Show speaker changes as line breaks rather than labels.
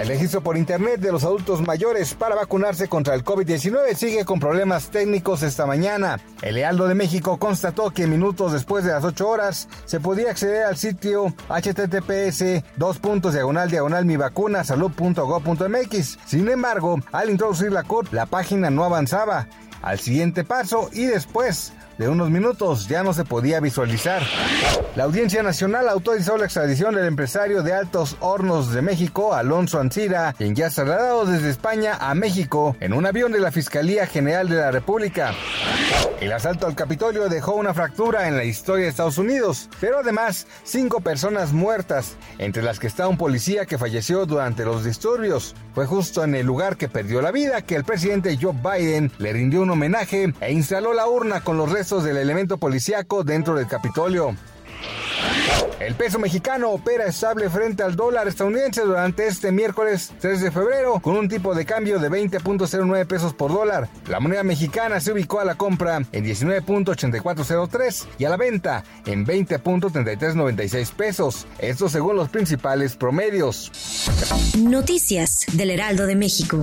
El registro por Internet de los adultos mayores para vacunarse contra el COVID-19 sigue con problemas técnicos esta mañana. El Lealdo de México constató que minutos después de las 8 horas se podía acceder al sitio https diagonal diagonal mi salud.gov.mx. Sin embargo, al introducir la CURP, la página no avanzaba. Al siguiente paso y después de unos minutos ya no se podía visualizar. La Audiencia Nacional autorizó la extradición del empresario de Altos Hornos de México, Alonso Ancira, quien ya ha trasladado desde España a México en un avión de la Fiscalía General de la República. El asalto al Capitolio dejó una fractura en la historia de Estados Unidos, pero además cinco personas muertas, entre las que está un policía que falleció durante los disturbios. Fue justo en el lugar que perdió la vida que el presidente Joe Biden le rindió un homenaje e instaló la urna con los restos del elemento policíaco dentro del Capitolio. El peso mexicano opera estable frente al dólar estadounidense durante este miércoles 3 de febrero con un tipo de cambio de 20.09 pesos por dólar. La moneda mexicana se ubicó a la compra en 19.8403 y a la venta en 20.3396 pesos. Esto según los principales promedios.
Noticias del Heraldo de México.